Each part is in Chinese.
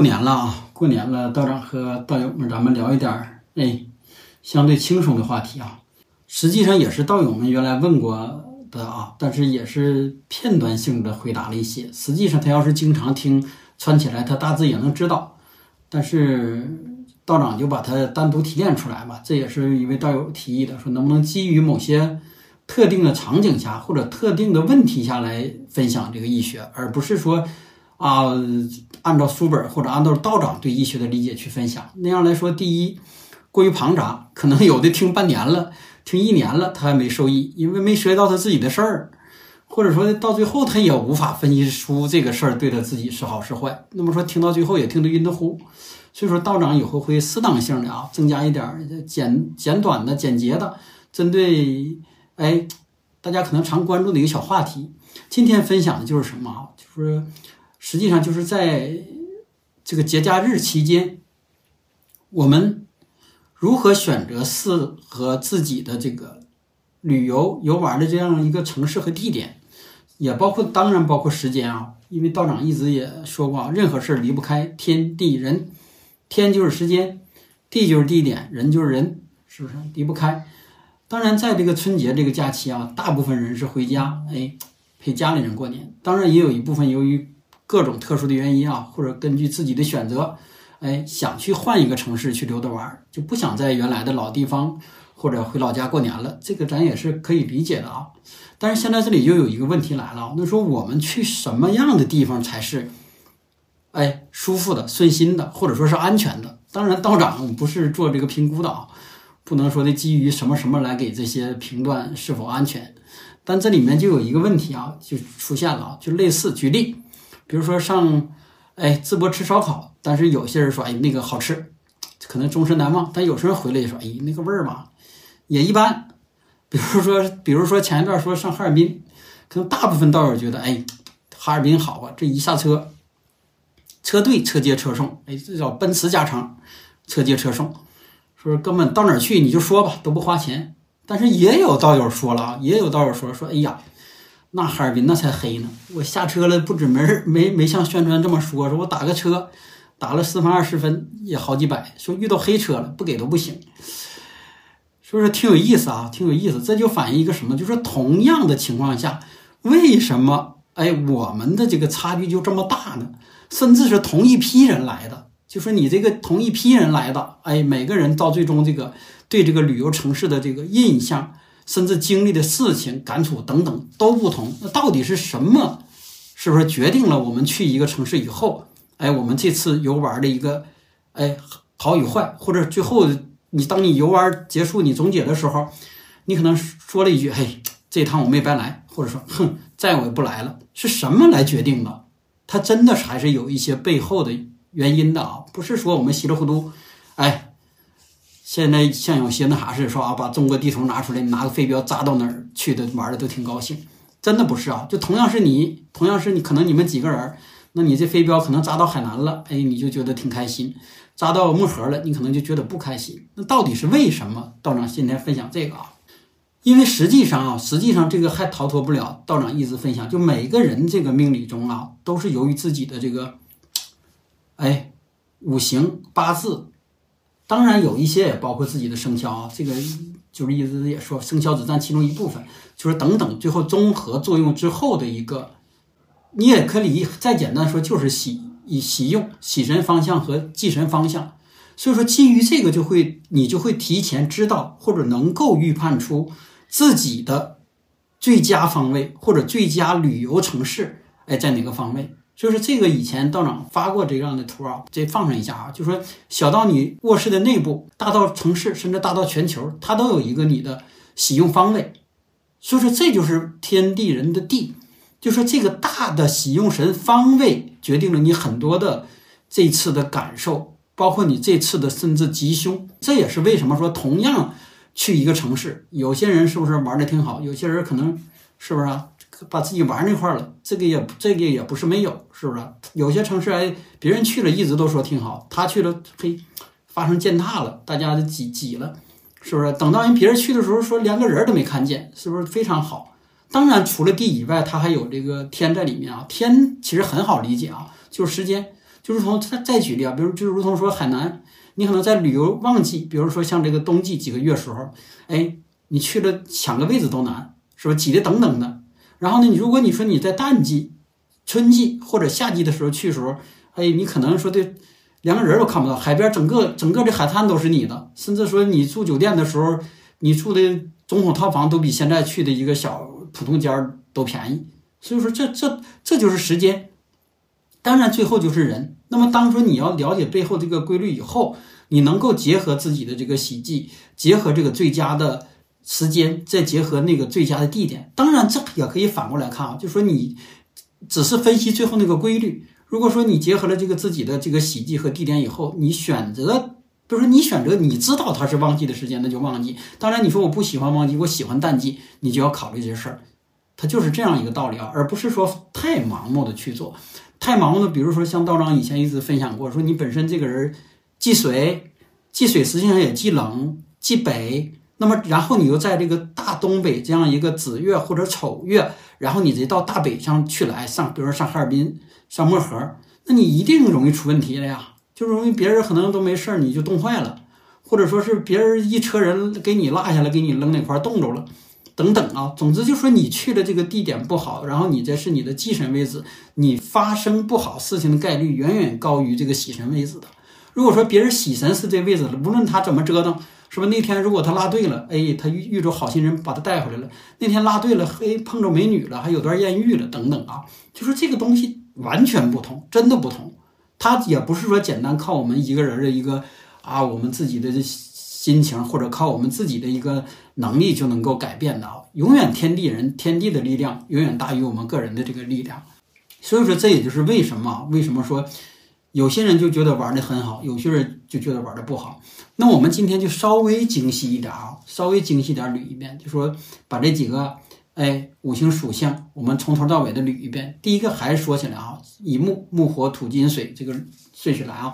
过年了啊，过年了，道长和道友们，咱们聊一点儿哎，相对轻松的话题啊。实际上也是道友们原来问过的啊，但是也是片段性的回答了一些。实际上他要是经常听串起来，他大致也能知道。但是道长就把它单独提炼出来吧，这也是一位道友提议的，说能不能基于某些特定的场景下或者特定的问题下来分享这个医学，而不是说。啊，按照书本或者按照道长对医学的理解去分享，那样来说，第一过于庞杂，可能有的听半年了，听一年了，他还没受益，因为没涉及到他自己的事儿，或者说到最后他也无法分析出这个事儿对他自己是好是坏。那么说听到最后也听得晕得乎，所以说道长以后会适当性的啊，增加一点简简短的、简洁的，针对哎大家可能常关注的一个小话题。今天分享的就是什么啊？就是。实际上就是在这个节假日期间，我们如何选择适合自己的这个旅游游玩的这样一个城市和地点，也包括当然包括时间啊。因为道长一直也说过啊，任何事儿离不开天地人，天就是时间，地就是地点，人就是人，是不是离不开？当然，在这个春节这个假期啊，大部分人是回家，哎，陪家里人过年。当然，也有一部分由于各种特殊的原因啊，或者根据自己的选择，哎，想去换一个城市去溜达玩，就不想在原来的老地方或者回老家过年了。这个咱也是可以理解的啊。但是现在这里又有一个问题来了，那说我们去什么样的地方才是，哎，舒服的、顺心的，或者说是安全的？当然，道长不是做这个评估的啊，不能说的基于什么什么来给这些评断是否安全。但这里面就有一个问题啊，就出现了，就类似举例。比如说上，哎，淄博吃烧烤，但是有些人说，哎，那个好吃，可能终身难忘。但有时候回来也说，哎，那个味儿嘛，也一般。比如说，比如说前一段说上哈尔滨，可能大部分道友觉得，哎，哈尔滨好啊，这一下车，车队车接车送，哎，这叫奔驰加长，车接车送，说根本到哪儿去你就说吧，都不花钱。但是也有道友说了啊，也有道友说说，哎呀。那哈尔滨那才黑呢！我下车了，不止没没没像宣传这么说，说我打个车，打了十分二十分也好几百，说遇到黑车了不给都不行。所以说挺有意思啊，挺有意思。这就反映一个什么？就是同样的情况下，为什么哎我们的这个差距就这么大呢？甚至是同一批人来的，就说你这个同一批人来的，哎，每个人到最终这个对这个旅游城市的这个印象。甚至经历的事情、感触等等都不同。那到底是什么？是不是决定了我们去一个城市以后，哎，我们这次游玩的一个，哎，好与坏？或者最后你当你游玩结束，你总结的时候，你可能说了一句：“嘿，这趟我没白来。”或者说：“哼，再我也不来了。”是什么来决定的？它真的还是有一些背后的原因的啊！不是说我们稀里糊涂，哎。现在像有些那啥似的，说啊，把中国地图拿出来，拿个飞镖扎到哪儿去的，玩的都挺高兴。真的不是啊，就同样是你，同样是你，可能你们几个人，那你这飞镖可能扎到海南了，哎，你就觉得挺开心；扎到漠河了，你可能就觉得不开心。那到底是为什么？道长今天分享这个啊，因为实际上啊，实际上这个还逃脱不了道长一直分享，就每个人这个命理中啊，都是由于自己的这个，哎，五行八字。当然有一些也包括自己的生肖啊，这个就是一直也说生肖只占其中一部分，就是等等，最后综合作用之后的一个，你也可以再简单说就是喜以喜用喜神方向和忌神方向，所以说基于这个就会你就会提前知道或者能够预判出自己的最佳方位或者最佳旅游城市哎在哪个方位。就是这个以前道长发过这样的图啊，这放上一下啊，就说小到你卧室的内部，大到城市，甚至大到全球，它都有一个你的喜用方位。所以说这就是天地人的地，就说这个大的喜用神方位决定了你很多的这次的感受，包括你这次的甚至吉凶。这也是为什么说同样去一个城市，有些人是不是玩的挺好，有些人可能是不是啊？把自己玩那块了，这个也这个也不是没有，是不是？有些城市哎，别人去了一直都说挺好，他去了嘿，发生践踏了，大家就挤挤了，是不是？等到人别人去的时候，说连个人都没看见，是不是非常好？当然，除了地以外，它还有这个天在里面啊。天其实很好理解啊，就是时间，就如同再再举例啊，比如就如同说海南，你可能在旅游旺季，比如说像这个冬季几个月时候，哎，你去了抢个位置都难，是吧？挤的等等的。然后呢，你如果你说你在淡季、春季或者夏季的时候去的时候，哎，你可能说的连个人都看不到，海边整个整个的海滩都是你的，甚至说你住酒店的时候，你住的总统套房都比现在去的一个小普通间儿都便宜。所以说，这这这就是时间。当然，最后就是人。那么，当说你要了解背后这个规律以后，你能够结合自己的这个喜忌，结合这个最佳的时间，再结合那个最佳的地点。当然，这也可以反过来看啊，就说你只是分析最后那个规律。如果说你结合了这个自己的这个喜忌和地点以后，你选择，比如说你选择你知道它是旺季的时间，那就旺季。当然，你说我不喜欢旺季，我喜欢淡季，你就要考虑这事儿。它就是这样一个道理啊，而不是说太盲目的去做。太盲目的，比如说像道长以前一直分享过，说你本身这个人忌水，忌水实际上也忌冷，忌北。那么然后你又在这个大东北这样一个子月或者丑月，然后你再到大北上去来，上比如说上哈尔滨、上漠河，那你一定容易出问题了呀，就容易别人可能都没事儿，你就冻坏了，或者说是别人一车人给你落下来，给你扔哪块冻着了。等等啊，总之就说你去的这个地点不好，然后你这是你的忌神位置，你发生不好事情的概率远远高于这个喜神位置的。如果说别人喜神是这位置了，无论他怎么折腾，是吧？那天如果他拉对了，哎，他遇遇着好心人把他带回来了；那天拉对了，嘿，碰着美女了，还有段艳遇了，等等啊，就说这个东西完全不同，真的不同。他也不是说简单靠我们一个人的一个啊，我们自己的。心情或者靠我们自己的一个能力就能够改变的啊，永远天地人天地的力量永远大于我们个人的这个力量，所以说这也就是为什么为什么说有些人就觉得玩的很好，有些人就觉得玩的不好。那我们今天就稍微精细一点啊，稍微精细点捋一遍，就说把这几个哎五行属相我们从头到尾的捋一遍。第一个还是说起来啊，以木木火土金水这个顺序来啊，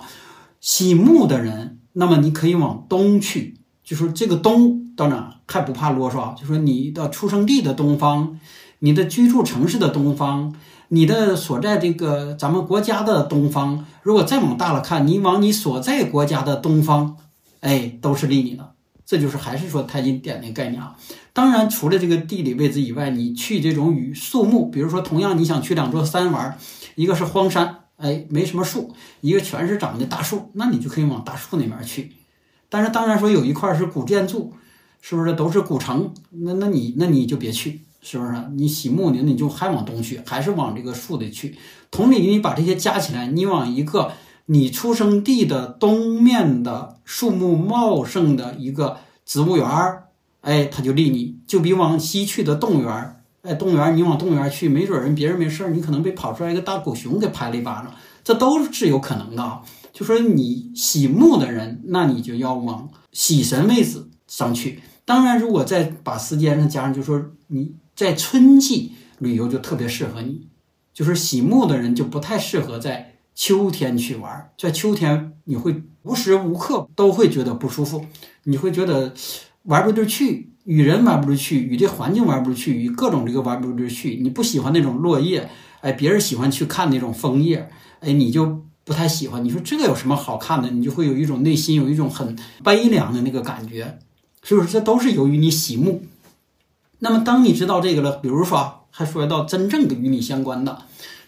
喜木的人。那么你可以往东去，就说这个东到哪还不怕啰嗦啊？就说你的出生地的东方，你的居住城市的东方，你的所在这个咱们国家的东方，如果再往大了看，你往你所在国家的东方，哎，都是利你的。这就是还是说太极点的概念啊。当然，除了这个地理位置以外，你去这种与树木，比如说同样你想去两座山玩，一个是荒山。哎，没什么树，一个全是长的大树，那你就可以往大树那边去。但是当然说有一块是古建筑，是不是都是古城？那那你那你就别去，是不是？你喜木呢，你就还往东去，还是往这个树的去。同理，你把这些加起来，你往一个你出生地的东面的树木茂盛的一个植物园儿，哎，它就立你，就比往西去的动物园儿。哎，动物园儿，你往动物园儿去，没准人别人没事儿，你可能被跑出来一个大狗熊给拍了一巴掌，这都是有可能的啊。就说你喜木的人，那你就要往喜神位置上去。当然，如果再把时间上加上，就说你在春季旅游就特别适合你。就是喜木的人就不太适合在秋天去玩，在秋天你会无时无刻都会觉得不舒服，你会觉得玩不进去。与人玩不出去，与这环境玩不出去，与各种这个玩不出去。你不喜欢那种落叶，哎，别人喜欢去看那种枫叶，哎，你就不太喜欢。你说这个有什么好看的？你就会有一种内心有一种很悲凉的那个感觉，是不是？这都是由于你喜木。那么当你知道这个了，比如说还说到真正的与你相关的，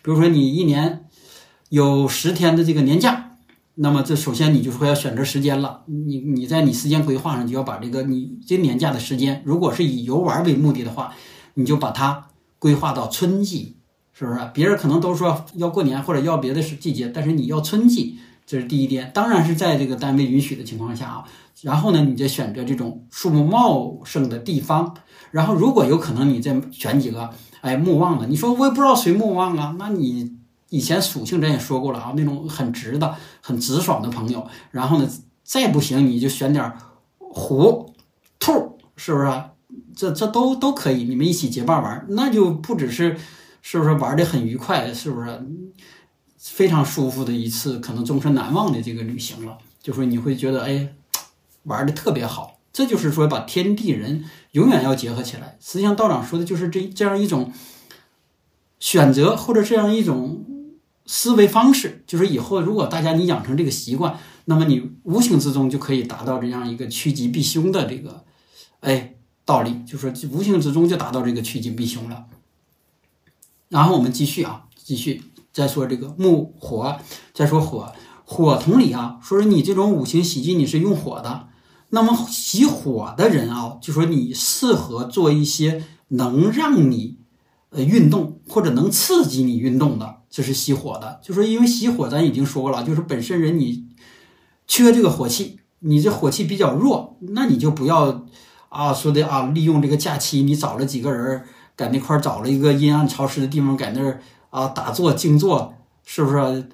比如说你一年有十天的这个年假。那么这首先你就说要选择时间了，你你在你时间规划上就要把这个你这年假的时间，如果是以游玩为目的的话，你就把它规划到春季，是不是？别人可能都说要过年或者要别的季节，但是你要春季，这是第一点，当然是在这个单位允许的情况下啊。然后呢，你再选择这种树木茂盛的地方，然后如果有可能，你再选几个哎木旺的。你说我也不知道谁木旺啊，那你。以前属性咱也说过了啊，那种很直的、很直爽的朋友。然后呢，再不行你就选点虎、兔，是不是？这这都都可以，你们一起结伴玩，那就不只是是不是玩的很愉快，是不是？非常舒服的一次，可能终身难忘的这个旅行了。就说你会觉得哎，玩的特别好。这就是说把天地人永远要结合起来。实际上道长说的就是这这样一种选择或者这样一种。思维方式，就是以后如果大家你养成这个习惯，那么你无形之中就可以达到这样一个趋吉避凶的这个，哎，道理，就说无形之中就达到这个趋吉避凶了。然后我们继续啊，继续再说这个木火，再说火，火同理啊，说是你这种五行喜忌你是用火的，那么喜火的人啊，就说你适合做一些能让你呃运动或者能刺激你运动的，这是熄火的。就说因为熄火咱已经说过了，就是本身人你缺这个火气，你这火气比较弱，那你就不要啊说的啊利用这个假期你找了几个人。在那块儿找了一个阴暗潮湿的地方，在那儿啊打坐静坐，是不是？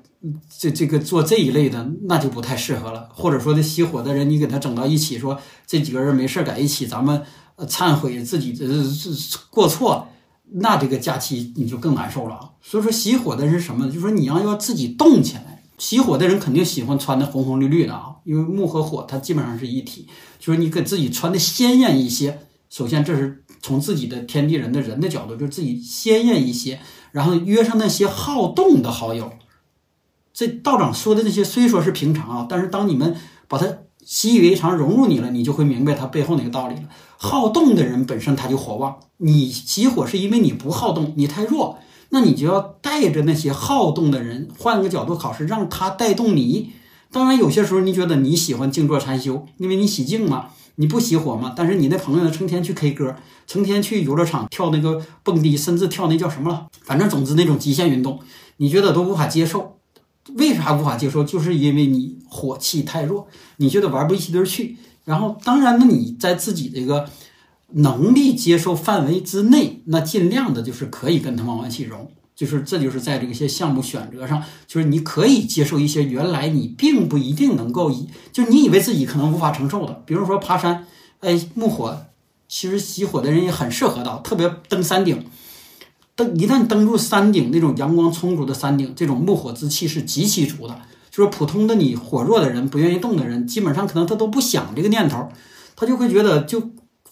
这这个做这一类的，那就不太适合了。或者说，这熄火的人，你给他整到一起，说这几个人没事在一起，咱们忏悔自己的过错，那这个假期你就更难受了。所以说，熄火的人是什么呢？就是说你要要自己动起来。熄火的人肯定喜欢穿的红红绿绿的啊，因为木和火它基本上是一体，就是你给自己穿的鲜艳一些。首先，这是。从自己的天地人的人的角度，就自己鲜艳一些，然后约上那些好动的好友。这道长说的那些虽说是平常啊，但是当你们把它习以为常，融入你了，你就会明白它背后那个道理了。好动的人本身他就火旺，你起火是因为你不好动，你太弱，那你就要带着那些好动的人，换个角度考试，让他带动你。当然，有些时候你觉得你喜欢静坐禅修，因为你喜静嘛。你不熄火嘛？但是你那朋友，成天去 K 歌，成天去游乐场跳那个蹦迪，甚至跳那叫什么了？反正总之那种极限运动，你觉得都无法接受。为啥无法接受？就是因为你火气太弱，你觉得玩不一堆去。然后，当然呢，你在自己这个能力接受范围之内，那尽量的就是可以跟他们往一起融。就是，这就是在这些项目选择上，就是你可以接受一些原来你并不一定能够以，就你以为自己可能无法承受的，比如说爬山，哎，木火，其实喜火的人也很适合的，特别登山顶，登一旦登入山顶那种阳光充足的山顶，这种木火之气是极其足的。就是普通的你火弱的人，不愿意动的人，基本上可能他都不想这个念头，他就会觉得就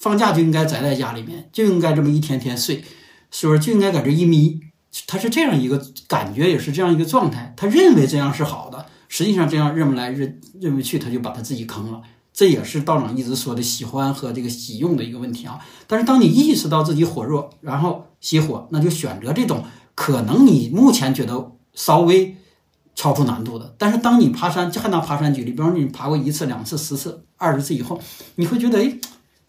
放假就应该宅在家里面，就应该这么一天天睡，是不是就应该在这一眯？他是这样一个感觉，也是这样一个状态。他认为这样是好的，实际上这样认不来认认不去，他就把他自己坑了。这也是道长一直说的喜欢和这个喜用的一个问题啊。但是当你意识到自己火弱，然后熄火，那就选择这种可能你目前觉得稍微超出难度的。但是当你爬山，就还拿爬山举例，比方说你爬过一次、两次、十次、二十次以后，你会觉得，哎，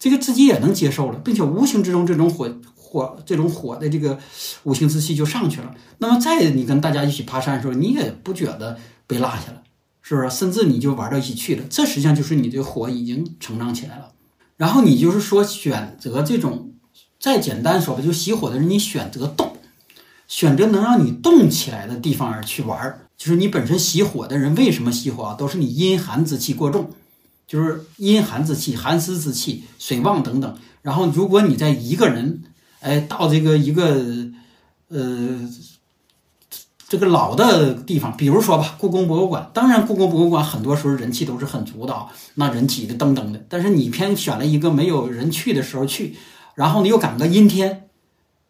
这个自己也能接受了，并且无形之中这种火。火这种火的这个五行之气就上去了。那么再你跟大家一起爬山的时候，你也不觉得被落下了，是不是？甚至你就玩到一起去了。这实际上就是你的火已经成长起来了。然后你就是说选择这种，再简单说吧，就熄火的人，你选择动，选择能让你动起来的地方而去玩。就是你本身熄火的人为什么熄火啊？都是你阴寒之气过重，就是阴寒之气、寒湿之气、水旺等等。然后如果你在一个人。哎，到这个一个，呃，这个老的地方，比如说吧，故宫博物馆。当然，故宫博物馆很多时候人气都是很足的啊，那人挤得噔噔的。但是你偏选了一个没有人去的时候去，然后你又赶个阴天，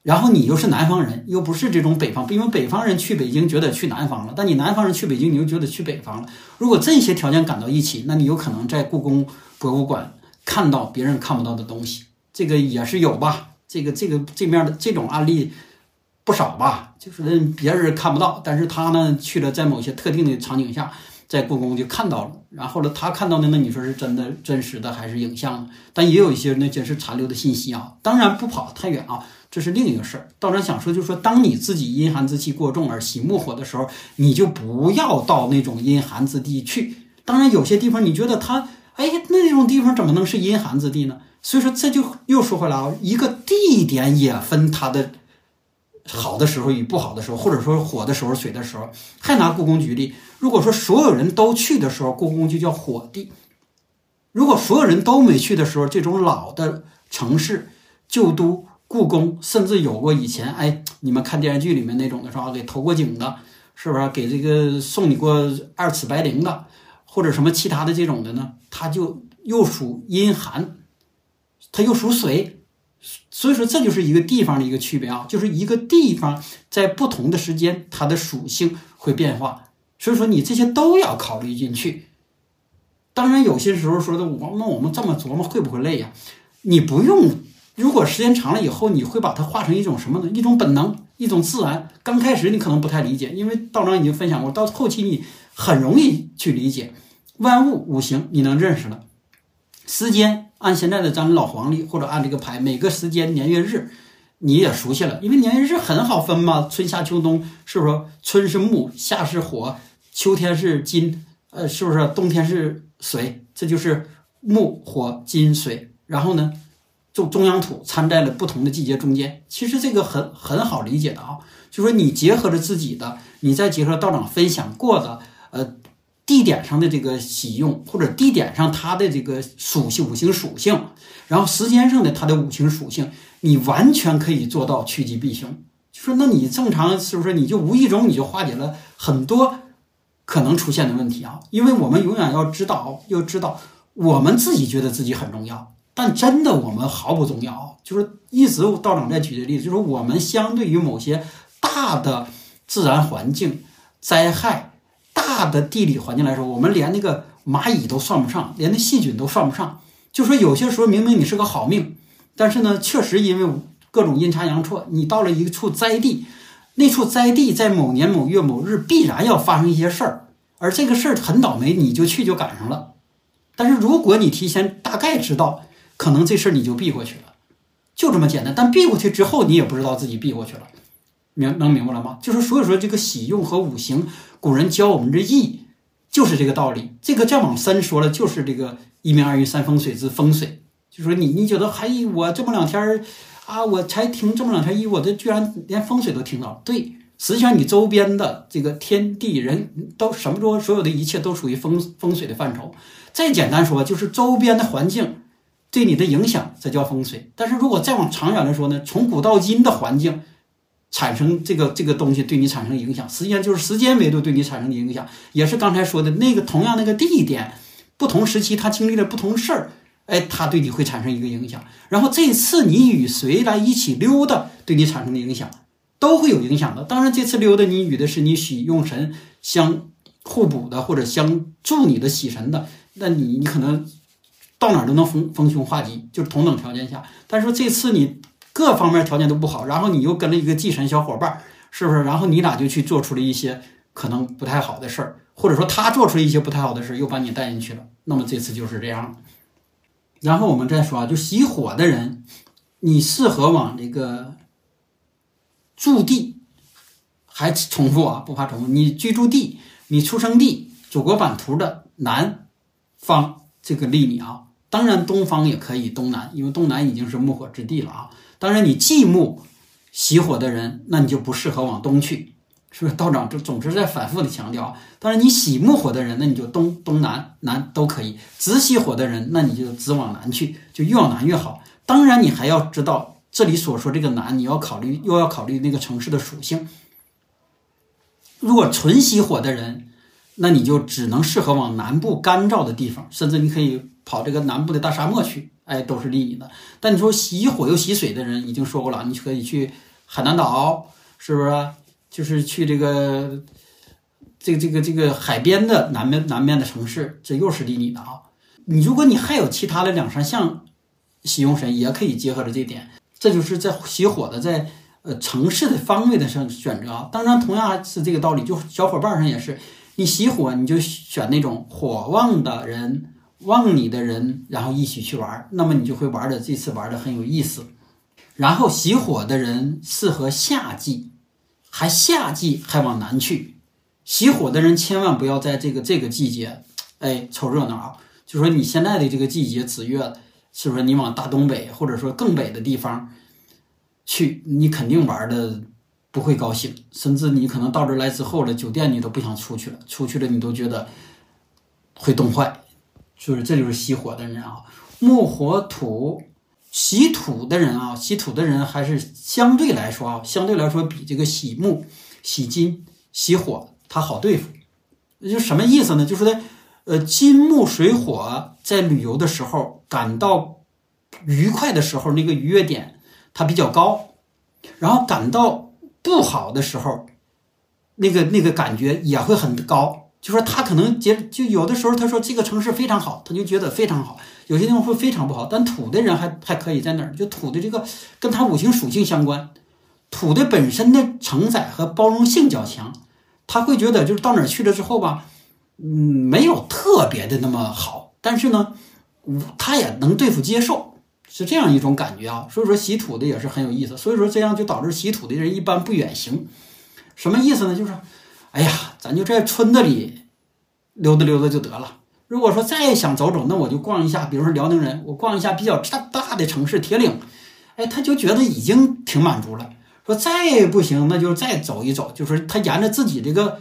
然后你又是南方人，又不是这种北方，因为北方人去北京觉得去南方了，但你南方人去北京，你又觉得去北方了。如果这些条件赶到一起，那你有可能在故宫博物馆看到别人看不到的东西，这个也是有吧。这个这个这面的这种案例不少吧，就是别人看不到，但是他呢去了，在某些特定的场景下，在故宫就看到了。然后呢，他看到的那你说是真的真实的还是影像？但也有一些那真是残留的信息啊。当然不跑太远啊，这是另一个事儿。道长想说，就是说，当你自己阴寒之气过重而喜木火的时候，你就不要到那种阴寒之地去。当然，有些地方你觉得它，哎，那种地方怎么能是阴寒之地呢？所以说，这就又说回来啊，一个地点也分它的好的时候与不好的时候，或者说火的时候、水的时候。还拿故宫举例，如果说所有人都去的时候，故宫就叫火地；如果所有人都没去的时候，这种老的城市、旧都、故宫，甚至有过以前哎，你们看电视剧里面那种的是吧？给投过井的，是不是？给这个送你过二尺白绫的，或者什么其他的这种的呢？它就又属阴寒。它又属水，所以说这就是一个地方的一个区别啊，就是一个地方在不同的时间，它的属性会变化。所以说你这些都要考虑进去。当然有些时候说的我那我们这么琢磨会不会累呀？你不用，如果时间长了以后，你会把它化成一种什么呢？一种本能，一种自然。刚开始你可能不太理解，因为道长已经分享过，到后期你很容易去理解。万物五行你能认识了，时间按现在的咱们老黄历或者按这个排，每个时间年月日你也熟悉了，因为年月日很好分嘛，春夏秋冬是不是？春是木，夏是火，秋天是金，呃，是不是？冬天是水，这就是木火金水。然后呢，中中央土掺在了不同的季节中间，其实这个很很好理解的啊，就说你结合着自己的，你再结合道长分享过的，呃，地点上的这个喜用，或者地点上它的这个属性五行属性，然后时间上的它的五行属性，你完全可以做到趋吉避凶。就说那你正常是不是你就无意中你就化解了很多可能出现的问题啊？因为我们永远要知道，要知道我们自己觉得自己很重要。但真的，我们毫不重要。就是一直道长在举的例子，就是我们相对于某些大的自然环境灾害、大的地理环境来说，我们连那个蚂蚁都算不上，连那细菌都算不上。就说有些时候明明你是个好命，但是呢，确实因为各种阴差阳错，你到了一处灾地，那处灾地在某年某月某日必然要发生一些事儿，而这个事儿很倒霉，你就去就赶上了。但是如果你提前大概知道，可能这事儿你就避过去了，就这么简单。但避过去之后，你也不知道自己避过去了，明能明白了吗？就是所以说这个喜用和五行，古人教我们这易，就是这个道理。这个再往深说了，就是这个一命二运三风水之风水。就说你你觉得还我这么两天儿啊，我才听这么两天一，我这居然连风水都听到了。对，实际上你周边的这个天地人都什么说，所有的一切都属于风风水的范畴。再简单说，就是周边的环境。对你的影响，这叫风水。但是如果再往长远来说呢？从古到今的环境产生这个这个东西对你产生影响，实际上就是时间维度对你产生的影响，也是刚才说的那个同样那个地点，不同时期他经历了不同事儿，哎，他对你会产生一个影响。然后这次你与谁来一起溜达，对你产生的影响都会有影响的。当然，这次溜达你与的是你喜用神相互补的或者相助你的喜神的，那你你可能。到哪都能逢逢凶化吉，就是同等条件下。但是说这次你各方面条件都不好，然后你又跟了一个忌神小伙伴，是不是？然后你俩就去做出了一些可能不太好的事儿，或者说他做出了一些不太好的事儿，又把你带进去了。那么这次就是这样。然后我们再说啊，就喜火的人，你适合往这个驻地，还重复啊，不怕重复。你居住地、你出生地、祖国版图的南方这个利你啊。当然，东方也可以，东南，因为东南已经是木火之地了啊。当然，你忌木喜火的人，那你就不适合往东去，是不是？道长就总是在反复的强调。当然，你喜木火的人，那你就东东南南都可以。子喜火的人，那你就只往南去，就越往南越好。当然，你还要知道这里所说这个南，你要考虑又要考虑那个城市的属性。如果纯喜火的人，那你就只能适合往南部干燥的地方，甚至你可以。跑这个南部的大沙漠去，哎，都是利你的。但你说喜火又喜水的人，已经说过了，你可以去海南岛，是不是？就是去这个这个这个这个海边的南面南面的城市，这又是利你的啊。你如果你还有其他的两三项喜用神，也可以结合着这点。这就是在喜火的在呃城市的方位的上选择啊。当然，同样是这个道理，就小伙伴上也是，你喜火你就选那种火旺的人。旺你的人，然后一起去玩，那么你就会玩的这次玩的很有意思。然后喜火的人适合夏季，还夏季还往南去。喜火的人千万不要在这个这个季节，哎，凑热闹啊！就说你现在的这个季节子月，是不是你往大东北或者说更北的地方去，你肯定玩的不会高兴，甚至你可能到这来之后了，酒店你都不想出去了，出去了你都觉得会冻坏。就是这就是喜火的人啊，木火土，喜土的人啊，喜土的人还是相对来说啊，相对来说比这个喜木、喜金、喜火他好对付。就什么意思呢？就是说，呃，金木水火在旅游的时候感到愉快的时候，那个愉悦点它比较高，然后感到不好的时候，那个那个感觉也会很高。就说他可能觉就有的时候他说这个城市非常好，他就觉得非常好；有些地方会非常不好。但土的人还还可以在哪儿？就土的这个跟他五行属性相关，土的本身的承载和包容性较强，他会觉得就是到哪儿去了之后吧，嗯，没有特别的那么好，但是呢，他也能对付接受，是这样一种感觉啊。所以说喜土的也是很有意思。所以说这样就导致喜土的人一般不远行，什么意思呢？就是。哎呀，咱就在村子里溜达溜达就得了。如果说再想走走，那我就逛一下，比如说辽宁人，我逛一下比较大大的城市铁岭，哎，他就觉得已经挺满足了。说再不行，那就再走一走，就是他沿着自己这个，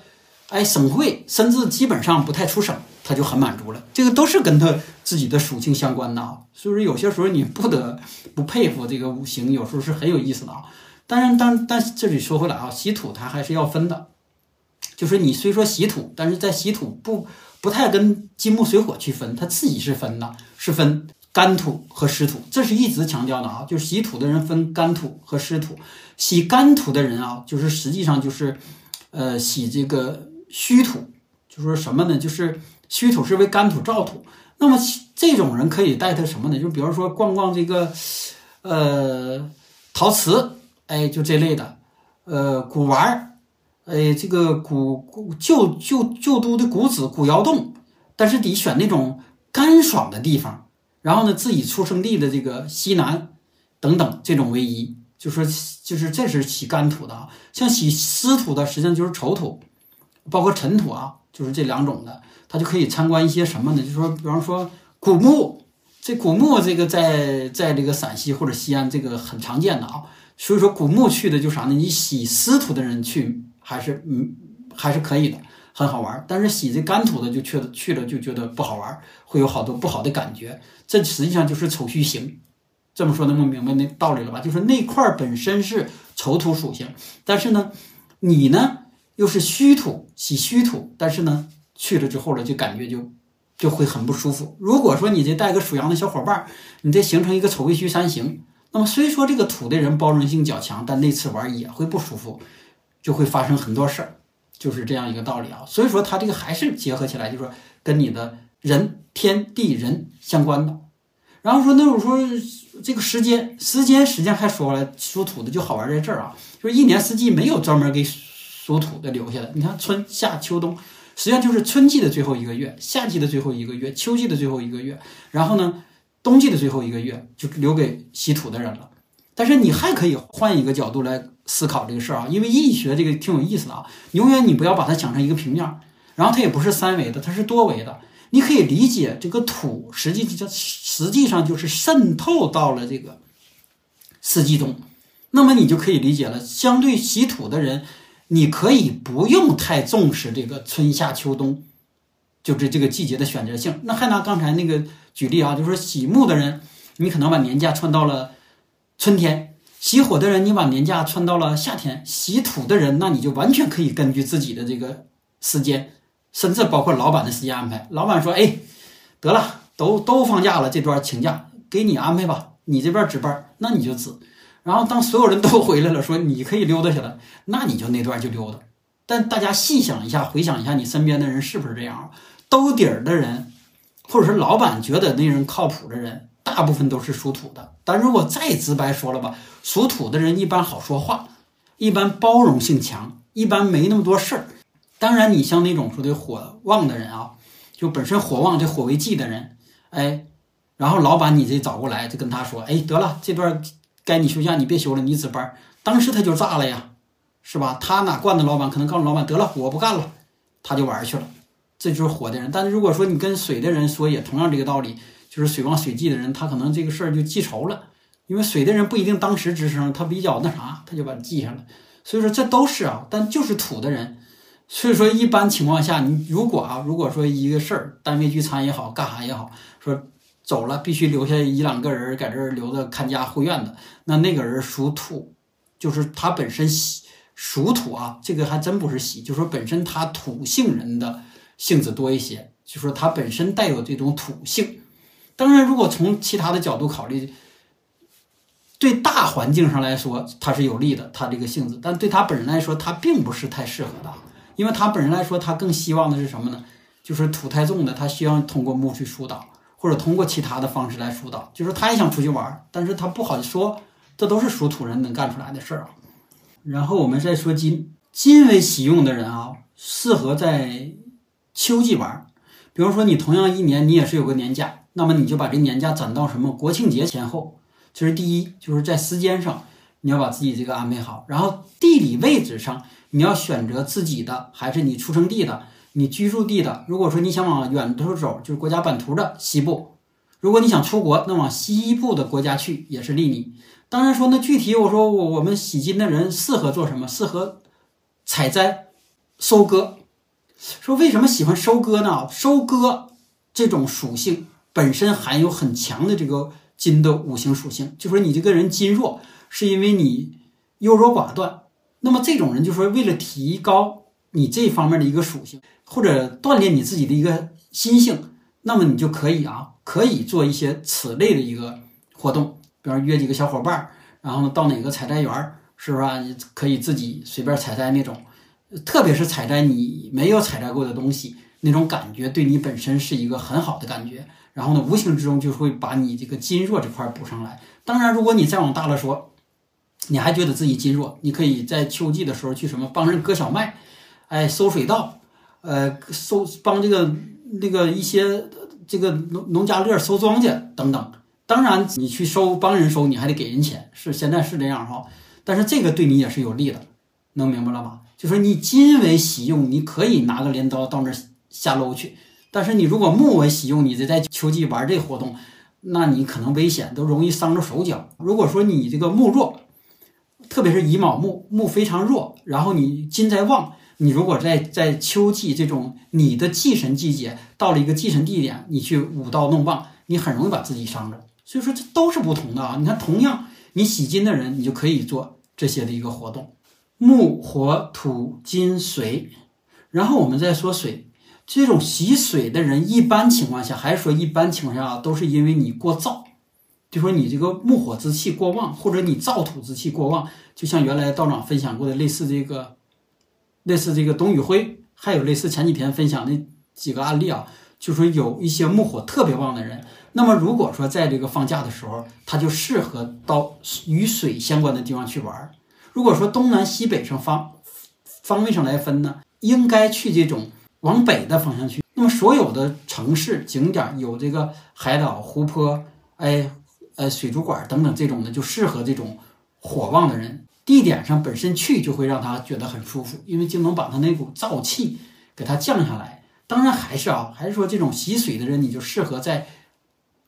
哎，省会，甚至基本上不太出省，他就很满足了。这个都是跟他自己的属性相关的啊。所以说，有些时候你不得不佩服这个五行，有时候是很有意思的啊。当然，当但这里说回来啊，喜土它还是要分的。就是你虽说喜土，但是在喜土不不太跟金木水火去分，它自己是分的，是分干土和湿土，这是一直强调的啊。就是喜土的人分干土和湿土，喜干土的人啊，就是实际上就是，呃，喜这个虚土，就说什么呢？就是虚土是为干土燥土，那么这种人可以带他什么呢？就比如说逛逛这个，呃，陶瓷，哎，就这类的，呃，古玩儿。哎，这个古古旧旧旧都的古址、古窑洞，但是得选那种干爽的地方。然后呢，自己出生地的这个西南等等这种为宜，就说就是这是洗干土的啊。像洗湿土的，实际上就是丑土，包括尘土啊，就是这两种的。他就可以参观一些什么呢？就说比方说古墓，这古墓这个在在这个陕西或者西安这个很常见的啊。所以说古墓去的就啥呢？你洗湿土的人去。还是嗯，还是可以的，很好玩。但是洗这干土的就去了去了就觉得不好玩，会有好多不好的感觉。这实际上就是丑虚形，这么说能不明白那道理了吧？就是那块本身是丑土属性，但是呢，你呢又是虚土，洗虚土，但是呢去了之后呢，就感觉就就会很不舒服。如果说你这带个属羊的小伙伴，你这形成一个丑未戌三形，那么虽说这个土的人包容性较强，但那次玩也会不舒服。就会发生很多事儿，就是这样一个道理啊。所以说，它这个还是结合起来，就是说跟你的人天地人相关的。然后说，那我说这个时间，时间时间还说了，属土的就好玩在这儿啊，就是一年四季没有专门给属土的留下的。你看春夏秋冬，实际上就是春季的最后一个月，夏季的最后一个月，秋季的最后一个月，然后呢，冬季的最后一个月就留给稀土的人了。但是你还可以换一个角度来思考这个事儿啊，因为易学这个挺有意思的啊。永远你不要把它想成一个平面，然后它也不是三维的，它是多维的。你可以理解这个土实际就实际上就是渗透到了这个四季中，那么你就可以理解了。相对喜土的人，你可以不用太重视这个春夏秋冬，就是这个季节的选择性。那还拿刚才那个举例啊，就是说喜木的人，你可能把年假串到了。春天喜火的人，你把年假串到了夏天；喜土的人，那你就完全可以根据自己的这个时间，甚至包括老板的时间安排。老板说：“哎，得了，都都放假了，这段请假给你安排吧，你这边值班，那你就值。然后当所有人都回来了，说你可以溜达去了，那你就那段就溜达。但大家细想一下，回想一下，你身边的人是不是这样？兜底儿的人，或者是老板觉得那人靠谱的人。”大部分都是属土的，但如果再直白说了吧，属土的人一般好说话，一般包容性强，一般没那么多事儿。当然，你像那种说的火旺的人啊，就本身火旺，这火为忌的人，哎，然后老板你这找过来就跟他说，哎，得了，这段该你休假，你别休了，你值班。当时他就炸了呀，是吧？他哪惯的老板，可能告诉老板，得了，我不干了，他就玩去了。这就是火的人。但是如果说你跟水的人说，也同样这个道理。就是水旺水忌的人，他可能这个事儿就记仇了，因为水的人不一定当时吱声，他比较那啥，他就把它记下了。所以说这都是啊，但就是土的人，所以说一般情况下，你如果啊，如果说一个事儿，单位聚餐也好，干啥也好，说走了必须留下一两个人在这儿留着看家护院的，那那个人属土，就是他本身属土啊，这个还真不是喜，就说本身他土性人的性子多一些，就说他本身带有这种土性。当然，如果从其他的角度考虑，对大环境上来说它是有利的，它这个性子，但对他本人来说，他并不是太适合的，因为他本人来说，他更希望的是什么呢？就是土太重的，他希望通过木去疏导，或者通过其他的方式来疏导，就是他也想出去玩，但是他不好说，这都是属土人能干出来的事儿啊。然后我们再说金，金为喜用的人啊，适合在秋季玩。比如说你同样一年你也是有个年假，那么你就把这年假攒到什么国庆节前后。这是第一，就是在时间上你要把自己这个安排好，然后地理位置上你要选择自己的还是你出生地的、你居住地的。如果说你想往远处走，就是国家版图的西部；如果你想出国，那往西部的国家去也是利你。当然说，那具体我说我我们喜金的人适合做什么？适合采摘、收割。说为什么喜欢收割呢？收割这种属性本身含有很强的这个金的五行属性，就说你这个人金弱，是因为你优柔寡断。那么这种人就说为了提高你这方面的一个属性，或者锻炼你自己的一个心性，那么你就可以啊，可以做一些此类的一个活动，比方约几个小伙伴，然后到哪个采摘园，是不是啊？你可以自己随便采摘那种。特别是采摘你没有采摘过的东西，那种感觉对你本身是一个很好的感觉。然后呢，无形之中就会把你这个筋弱这块补上来。当然，如果你再往大了说，你还觉得自己筋弱，你可以在秋季的时候去什么帮人割小麦，哎，收水稻，呃，收帮这个那个一些这个农农家乐收庄稼等等。当然，你去收帮人收，你还得给人钱，是现在是这样哈。但是这个对你也是有利的，能明白了吧？就说你金为喜用，你可以拿个镰刀到那儿下楼去。但是你如果木为喜用，你这在秋季玩这活动，那你可能危险，都容易伤着手脚。如果说你这个木弱，特别是乙卯木，木非常弱，然后你金在旺，你如果在在秋季这种你的祭神季节到了一个祭神地点，你去舞刀弄棒，你很容易把自己伤着。所以说这都是不同的啊。你看，同样你喜金的人，你就可以做这些的一个活动。木火土金水，然后我们再说水。这种喜水的人，一般情况下，还是说一般情况下啊，都是因为你过燥，就说你这个木火之气过旺，或者你燥土之气过旺。就像原来道长分享过的类似这个，类似这个董宇辉，还有类似前几天分享的几个案例啊，就说有一些木火特别旺的人，那么如果说在这个放假的时候，他就适合到与水相关的地方去玩。如果说东南西北上方方位上来分呢，应该去这种往北的方向去。那么所有的城市景点有这个海岛、湖泊，哎，呃，水族馆等等这种的，就适合这种火旺的人。地点上本身去就会让他觉得很舒服，因为就能把他那股燥气给他降下来。当然还是啊，还是说这种喜水的人，你就适合在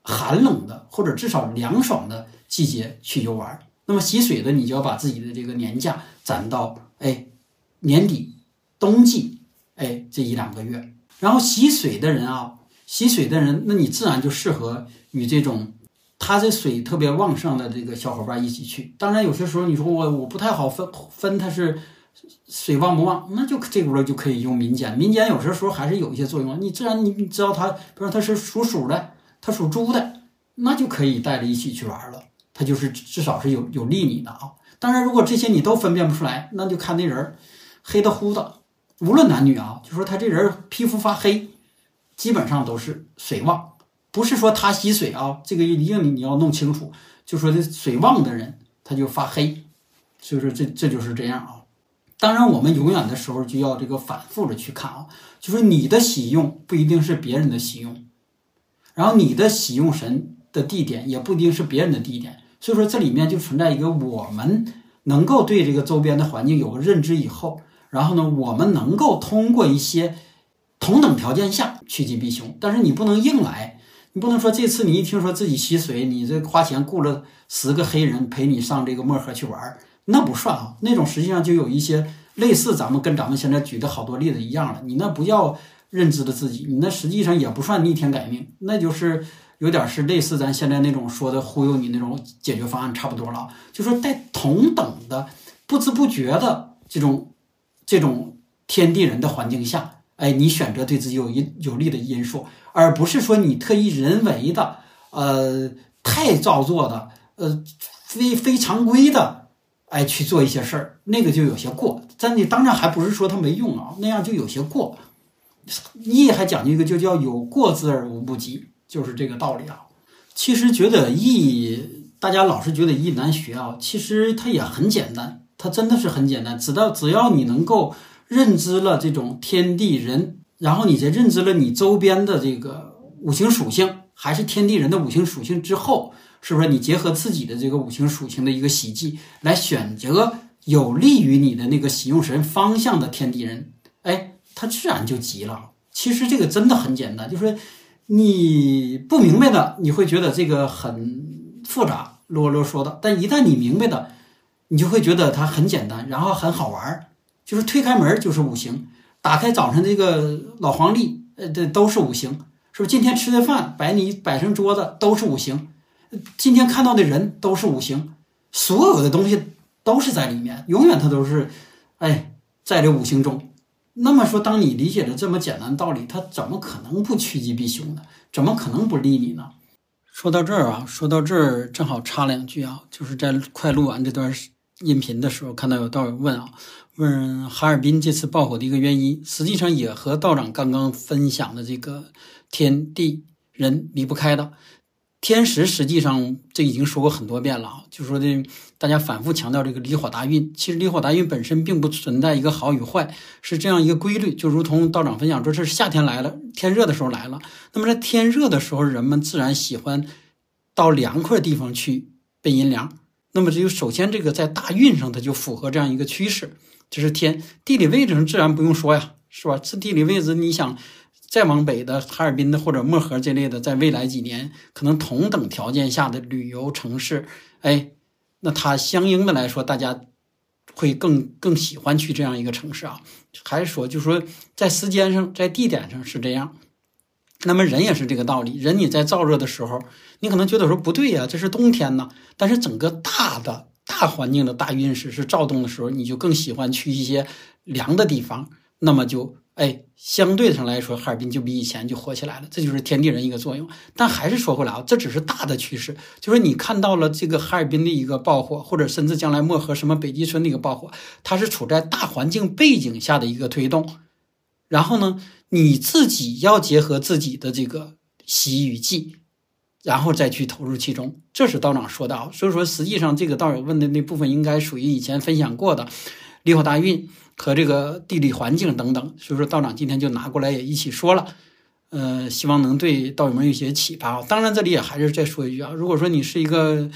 寒冷的或者至少凉爽的季节去游玩。那么喜水的，你就要把自己的这个年假攒到哎年底冬季哎这一两个月。然后喜水的人啊，喜水的人，那你自然就适合与这种他这水特别旺盛的这个小伙伴一起去。当然有些时候你说我我不太好分分他是水旺不旺，那就这波就可以用民间。民间有些时候还是有一些作用。你自然你你知道他，比如说他是属鼠的，他属猪的，那就可以带着一起去玩了。他就是至少是有有利你的啊，当然如果这些你都分辨不出来，那就看那人黑的乎的，无论男女啊，就说他这人皮肤发黑，基本上都是水旺，不是说他吸水啊，这个一定你你要弄清楚，就说这水旺的人他就发黑，所以说这这就是这样啊。当然我们永远的时候就要这个反复的去看啊，就说你的喜用不一定是别人的喜用，然后你的喜用神的地点也不一定是别人的地点。所以说，这里面就存在一个我们能够对这个周边的环境有个认知以后，然后呢，我们能够通过一些同等条件下趋吉避凶。但是你不能硬来，你不能说这次你一听说自己吸水，你这花钱雇了十个黑人陪你上这个漠河去玩，那不算啊。那种实际上就有一些类似咱们跟咱们现在举的好多例子一样了。你那不叫认知的自己，你那实际上也不算逆天改命，那就是。有点是类似咱现在那种说的忽悠你那种解决方案差不多了，就说在同等的不知不觉的这种这种天地人的环境下，哎，你选择对自己有因有利的因素，而不是说你特意人为的呃太造作的呃非非常规的，哎，去做一些事儿，那个就有些过。真的，当然还不是说它没用啊，那样就有些过。义还讲究一个，就叫有过之而无不及，就是这个道理啊。其实觉得易，大家老是觉得易难学啊，其实它也很简单，它真的是很简单。只要只要你能够认知了这种天地人，然后你再认知了你周边的这个五行属性，还是天地人的五行属性之后，是不是你结合自己的这个五行属性的一个喜忌，来选择有利于你的那个喜用神方向的天地人，哎。它自然就急了。其实这个真的很简单，就是你不明白的，你会觉得这个很复杂、啰啰嗦的。但一旦你明白的，你就会觉得它很简单，然后很好玩儿。就是推开门就是五行，打开早晨这个老黄历，呃，这都是五行，是不？今天吃的饭摆你摆成桌子都是五行，今天看到的人都是五行，所有的东西都是在里面，永远它都是，哎，在这五行中。那么说，当你理解了这么简单道理，它怎么可能不趋吉避凶呢？怎么可能不利你呢？说到这儿啊，说到这儿正好插两句啊，就是在快录完这段音频的时候，看到有道友问啊，问哈尔滨这次爆火的一个原因，实际上也和道长刚刚分享的这个天地人离不开的。天时实际上这已经说过很多遍了啊，就说这大家反复强调这个离火大运，其实离火大运本身并不存在一个好与坏，是这样一个规律，就如同道长分享说，这是夏天来了，天热的时候来了。那么在天热的时候，人们自然喜欢到凉快地方去背阴凉。那么这就首先这个在大运上它就符合这样一个趋势，这是天地理位置上自然不用说呀，是吧？这地理位置你想。再往北的哈尔滨的或者漠河这类的，在未来几年可能同等条件下的旅游城市，哎，那它相应的来说，大家会更更喜欢去这样一个城市啊。还是说，就说在时间上，在地点上是这样。那么人也是这个道理，人你在燥热的时候，你可能觉得说不对呀，这是冬天呢。但是整个大的大环境的大运势是躁动的时候，你就更喜欢去一些凉的地方，那么就。哎，相对上来说，哈尔滨就比以前就火起来了，这就是天地人一个作用。但还是说回来啊，这只是大的趋势，就是你看到了这个哈尔滨的一个爆火，或者甚至将来漠河什么北极村的一个爆火，它是处在大环境背景下的一个推动。然后呢，你自己要结合自己的这个喜与忌，然后再去投入其中。这是道长说的啊。所以说，实际上这个道友问的那部分应该属于以前分享过的利好大运。和这个地理环境等等，所以说道长今天就拿过来也一起说了，呃，希望能对道友们有些启发。当然，这里也还是再说一句啊，如果说你是一个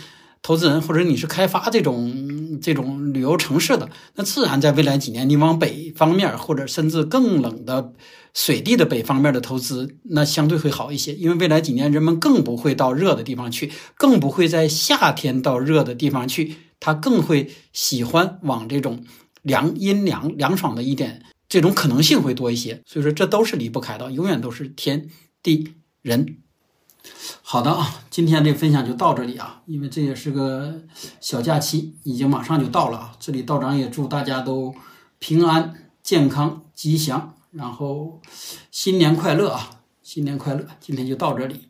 投资人，或者你是开发这种这种旅游城市的，那自然在未来几年，你往北方面或者甚至更冷的水地的北方面的投资，那相对会好一些，因为未来几年人们更不会到热的地方去，更不会在夏天到热的地方去，他更会喜欢往这种。凉阴凉凉爽的一点，这种可能性会多一些，所以说这都是离不开的，永远都是天地人。好的啊，今天这分享就到这里啊，因为这也是个小假期，已经马上就到了啊。这里道长也祝大家都平安、健康、吉祥，然后新年快乐啊！新年快乐！今天就到这里。